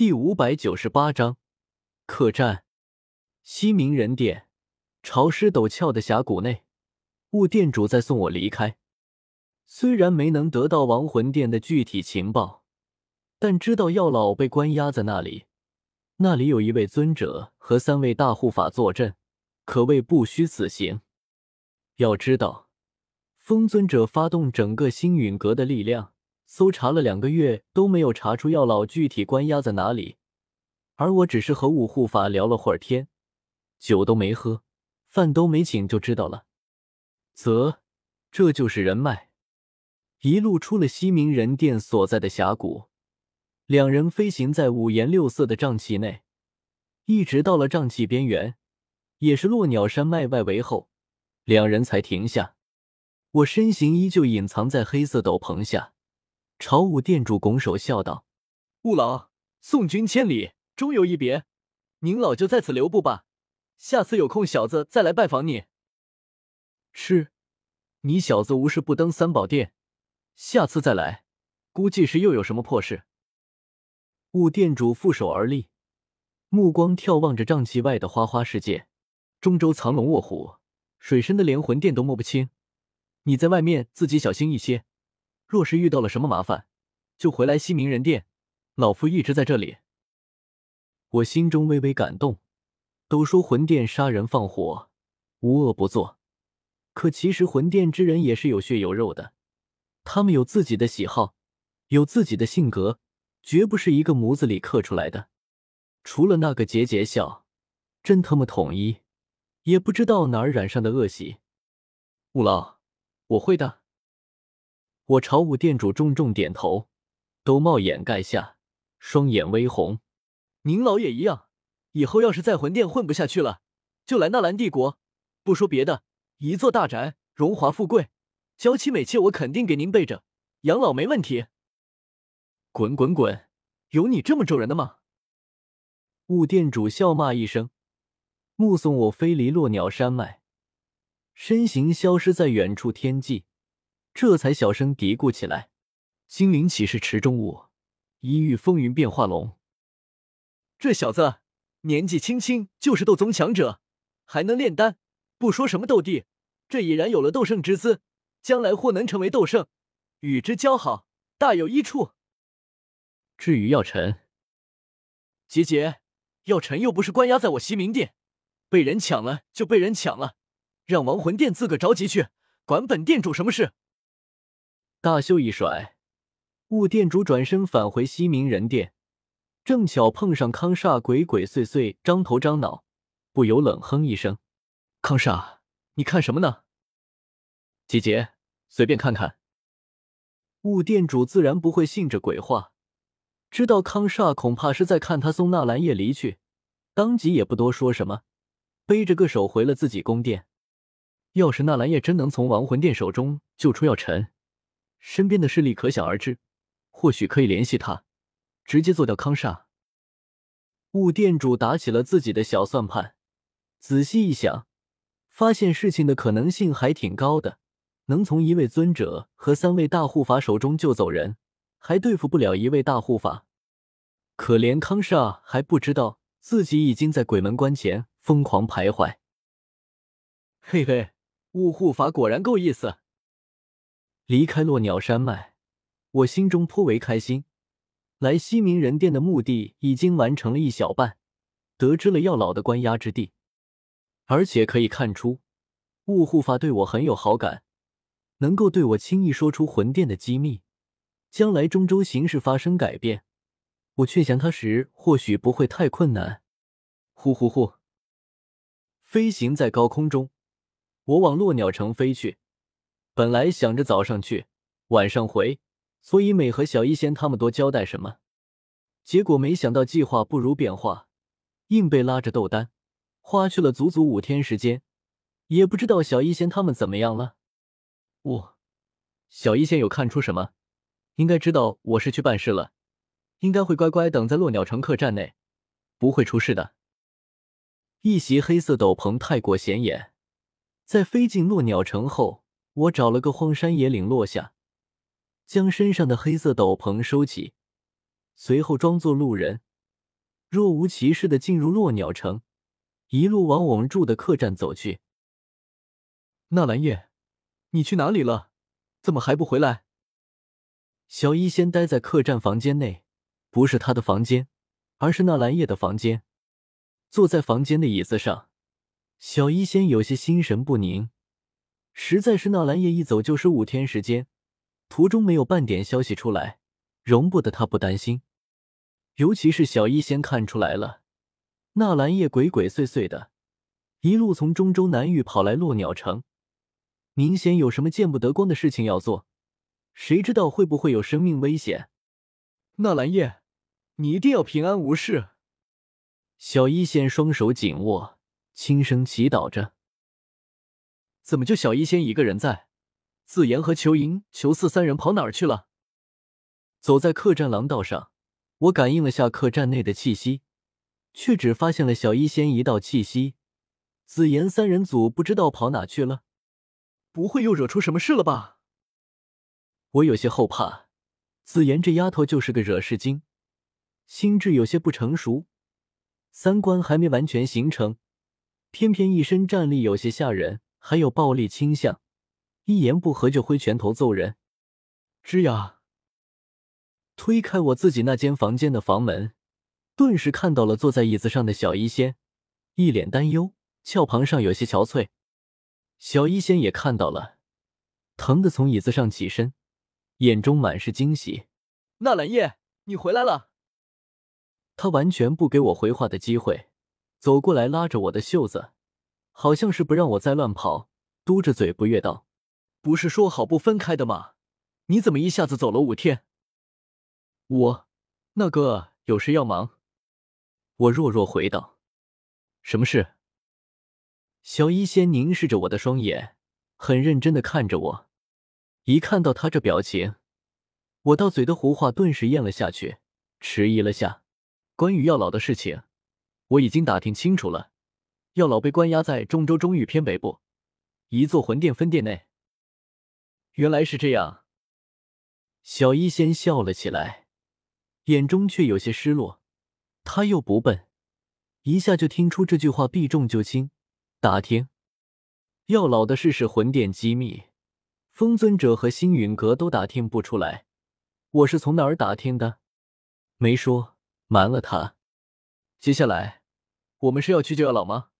第五百九十八章客栈。西明人殿，潮湿陡峭的峡谷内，雾店主在送我离开。虽然没能得到亡魂殿的具体情报，但知道药老被关押在那里，那里有一位尊者和三位大护法坐镇，可谓不虚此行。要知道，风尊者发动整个星陨阁的力量。搜查了两个月都没有查出药老具体关押在哪里，而我只是和五护法聊了会儿天，酒都没喝，饭都没请就知道了。啧，这就是人脉。一路出了西明人殿所在的峡谷，两人飞行在五颜六色的瘴气内，一直到了瘴气边缘，也是落鸟山脉外围后，两人才停下。我身形依旧隐藏在黑色斗篷下。朝武店主拱手笑道：“雾老，送君千里，终有一别。您老就在此留步吧，下次有空小子再来拜访你。”是，你小子无事不登三宝殿，下次再来，估计是又有什么破事。雾店主负手而立，目光眺望着瘴气外的花花世界。中州藏龙卧虎，水深的连魂殿都摸不清，你在外面自己小心一些。若是遇到了什么麻烦，就回来西明人殿，老夫一直在这里。我心中微微感动。都说魂殿杀人放火，无恶不作，可其实魂殿之人也是有血有肉的，他们有自己的喜好，有自己的性格，绝不是一个模子里刻出来的。除了那个桀桀笑，真他妈统一，也不知道哪儿染上的恶习。五老，我会的。我朝武店主重重点头，兜帽掩盖下，双眼微红。您老也一样，以后要是在魂殿混不下去了，就来纳兰帝国。不说别的，一座大宅，荣华富贵，娇妻美妾，我肯定给您备着，养老没问题。滚滚滚！有你这么咒人的吗？雾店主笑骂一声，目送我飞离落鸟山脉，身形消失在远处天际。这才小声嘀咕起来：“精灵岂是池中物，一遇风云变化龙。这小子年纪轻轻就是斗宗强者，还能炼丹。不说什么斗帝，这已然有了斗圣之姿，将来或能成为斗圣，与之交好，大有益处。至于药尘，姐姐，药尘又不是关押在我西冥殿，被人抢了就被人抢了，让亡魂殿自个着急去，管本店主什么事？”大袖一甩，雾店主转身返回西明人殿，正巧碰上康煞鬼鬼祟祟张头张脑，不由冷哼一声：“康煞，你看什么呢？”姐姐，随便看看。雾店主自然不会信这鬼话，知道康煞恐怕是在看他送纳兰叶离去，当即也不多说什么，背着个手回了自己宫殿。要是纳兰叶真能从亡魂殿手中救出药尘，身边的势力可想而知，或许可以联系他，直接做掉康煞。雾店主打起了自己的小算盘，仔细一想，发现事情的可能性还挺高的。能从一位尊者和三位大护法手中救走人，还对付不了一位大护法。可怜康煞还不知道自己已经在鬼门关前疯狂徘徊。嘿嘿，雾护法果然够意思。离开落鸟山脉，我心中颇为开心。来西冥人殿的目的已经完成了一小半，得知了药老的关押之地，而且可以看出，雾护法对我很有好感，能够对我轻易说出魂殿的机密，将来中州形势发生改变，我劝降他时或许不会太困难。呼呼呼，飞行在高空中，我往落鸟城飞去。本来想着早上去，晚上回，所以没和小医仙他们多交代什么。结果没想到计划不如变化，硬被拉着斗丹，花去了足足五天时间。也不知道小医仙他们怎么样了。我，小医仙有看出什么？应该知道我是去办事了，应该会乖乖等在落鸟城客栈内，不会出事的。一袭黑色斗篷太过显眼，在飞进落鸟城后。我找了个荒山野岭落下，将身上的黑色斗篷收起，随后装作路人，若无其事的进入落鸟城，一路往我们住的客栈走去。纳兰叶，你去哪里了？怎么还不回来？小医仙待在客栈房间内，不是他的房间，而是纳兰叶的房间。坐在房间的椅子上，小医仙有些心神不宁。实在是纳兰叶一走就是五天时间，途中没有半点消息出来，容不得他不担心。尤其是小医仙看出来了，纳兰叶鬼鬼祟祟的，一路从中州南域跑来落鸟城，明显有什么见不得光的事情要做。谁知道会不会有生命危险？纳兰叶，你一定要平安无事。小医仙双手紧握，轻声祈祷着。怎么就小医仙一个人在？紫言和裘莹、裘四三人跑哪儿去了？走在客栈廊道上，我感应了下客栈内的气息，却只发现了小医仙一道气息。紫妍三人组不知道跑哪去了，不会又惹出什么事了吧？我有些后怕，紫妍这丫头就是个惹事精，心智有些不成熟，三观还没完全形成，偏偏一身战力有些吓人，还有暴力倾向，一言不合就挥拳头揍人。吱呀！推开我自己那间房间的房门，顿时看到了坐在椅子上的小医仙，一脸担忧，俏庞上有些憔悴。小医仙也看到了，疼的从椅子上起身。眼中满是惊喜，纳兰叶，你回来了。他完全不给我回话的机会，走过来拉着我的袖子，好像是不让我再乱跑，嘟着嘴不悦道：“不是说好不分开的吗？你怎么一下子走了五天？”我那个有事要忙。我弱弱回道：“什么事？”小医仙凝视着我的双眼，很认真的看着我。一看到他这表情，我到嘴的胡话顿时咽了下去，迟疑了下。关于药老的事情，我已经打听清楚了。药老被关押在中州中域偏北部一座魂殿分殿内。原来是这样，小医仙笑了起来，眼中却有些失落。他又不笨，一下就听出这句话避重就轻。打听药老的事是魂殿机密。风尊者和星陨阁都打听不出来，我是从哪儿打听的？没说，瞒了他。接下来，我们是要去救药老吗？